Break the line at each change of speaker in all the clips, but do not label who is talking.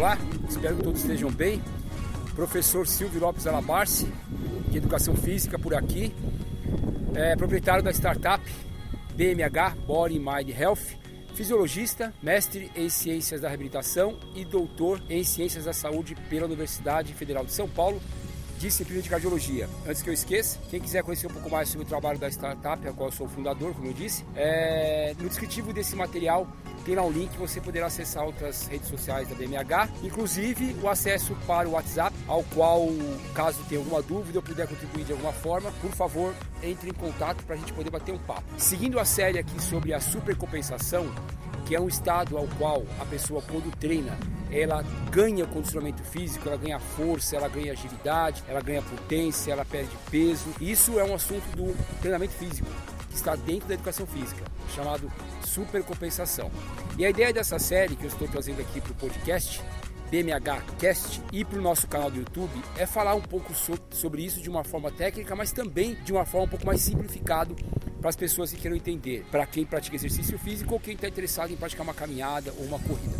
Olá, espero que todos estejam bem. Professor Silvio Lopes Alabarce, de Educação Física por aqui, é proprietário da startup BMH Body Mind Health, fisiologista, mestre em Ciências da Reabilitação e doutor em Ciências da Saúde pela Universidade Federal de São Paulo, disciplina de cardiologia. Antes que eu esqueça, quem quiser conhecer um pouco mais sobre o trabalho da startup, a qual eu sou o fundador, como eu disse, é... no descritivo desse material tem lá um link, você poderá acessar outras redes sociais da BMH, inclusive o acesso para o WhatsApp, ao qual, caso tenha alguma dúvida ou puder contribuir de alguma forma, por favor, entre em contato para a gente poder bater um papo. Seguindo a série aqui sobre a supercompensação, que é um estado ao qual a pessoa, quando treina, ela ganha condicionamento físico, ela ganha força, ela ganha agilidade, ela ganha potência, ela perde peso. Isso é um assunto do treinamento físico, que está dentro da educação física, chamado supercompensação. E a ideia dessa série que eu estou trazendo aqui para o podcast, BMH Cast, e para o nosso canal do YouTube, é falar um pouco sobre isso de uma forma técnica, mas também de uma forma um pouco mais simplificada para as pessoas que queiram entender, para quem pratica exercício físico ou quem está interessado em praticar uma caminhada ou uma corrida.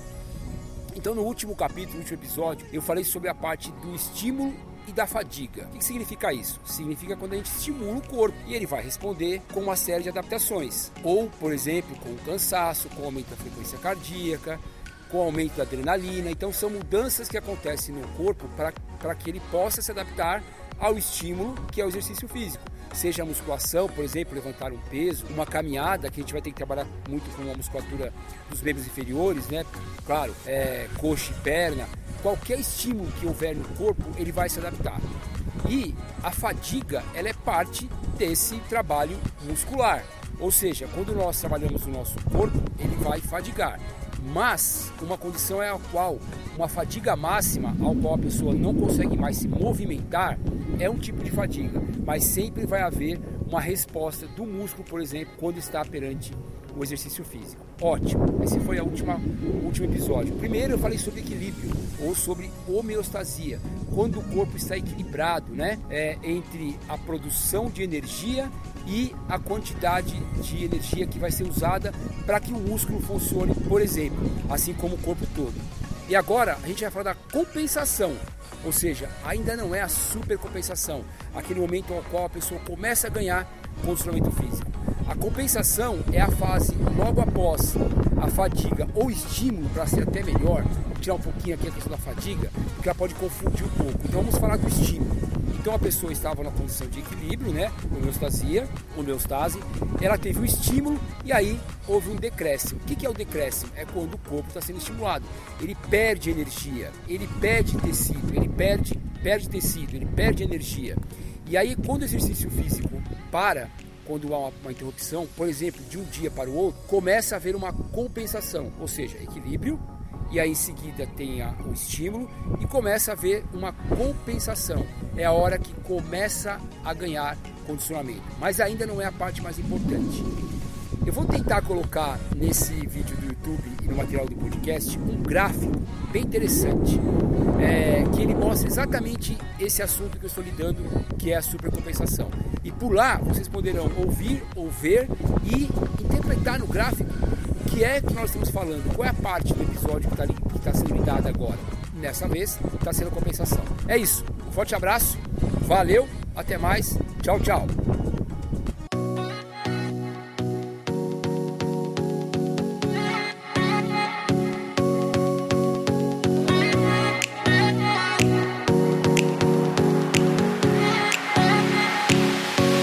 Então, no último capítulo, no último episódio, eu falei sobre a parte do estímulo e da fadiga. O que significa isso? Significa quando a gente estimula o corpo e ele vai responder com uma série de adaptações. Ou, por exemplo, com o cansaço, com o aumento da frequência cardíaca, com o aumento da adrenalina. Então, são mudanças que acontecem no corpo para que ele possa se adaptar ao estímulo que é o exercício físico seja a musculação, por exemplo, levantar um peso, uma caminhada, que a gente vai ter que trabalhar muito com a musculatura dos membros inferiores, né? Claro, é, coxa e perna, qualquer estímulo que houver no corpo, ele vai se adaptar. E a fadiga, ela é parte desse trabalho muscular. Ou seja, quando nós trabalhamos o nosso corpo, ele vai fadigar. Mas uma condição é a qual uma fadiga máxima, ao qual a pessoa não consegue mais se movimentar, é um tipo de fadiga, mas sempre vai haver uma resposta do músculo, por exemplo, quando está perante o exercício físico. Ótimo, esse foi a última, o último episódio. Primeiro eu falei sobre equilíbrio ou sobre homeostasia, quando o corpo está equilibrado né, é, entre a produção de energia e a quantidade de energia que vai ser usada para que o músculo funcione, por exemplo, assim como o corpo todo. E agora a gente vai falar da compensação, ou seja, ainda não é a supercompensação, aquele momento ao qual a pessoa começa a ganhar condicionamento físico. A compensação é a fase logo após a fadiga ou estímulo para ser até melhor. Tirar um pouquinho aqui a questão da fadiga, porque ela pode confundir um pouco. Então vamos falar do estímulo. Então a pessoa estava na condição de equilíbrio, né? Homeostasia, homeostase. Ela teve um estímulo e aí houve um decréscimo. O que é o decréscimo? É quando o corpo está sendo estimulado. Ele perde energia, ele perde tecido, ele perde, perde tecido, ele perde energia. E aí quando o exercício físico para, quando há uma, uma, interrupção, por exemplo, de um dia para o outro, começa a haver uma compensação, ou seja, equilíbrio, e aí em seguida tem a, o estímulo e começa a haver uma compensação. É a hora que começa a ganhar condicionamento, mas ainda não é a parte mais importante. Eu vou tentar colocar nesse vídeo do YouTube e no material do podcast um gráfico bem interessante, é, que ele mostra exatamente esse assunto que eu estou lidando, que é a supercompensação. E por lá vocês poderão ouvir ou ver e interpretar no gráfico o que é que nós estamos falando, qual é a parte do episódio que está tá sendo lidada agora. Dessa vez está sendo compensação. É isso. Um forte abraço, valeu, até mais, tchau, tchau.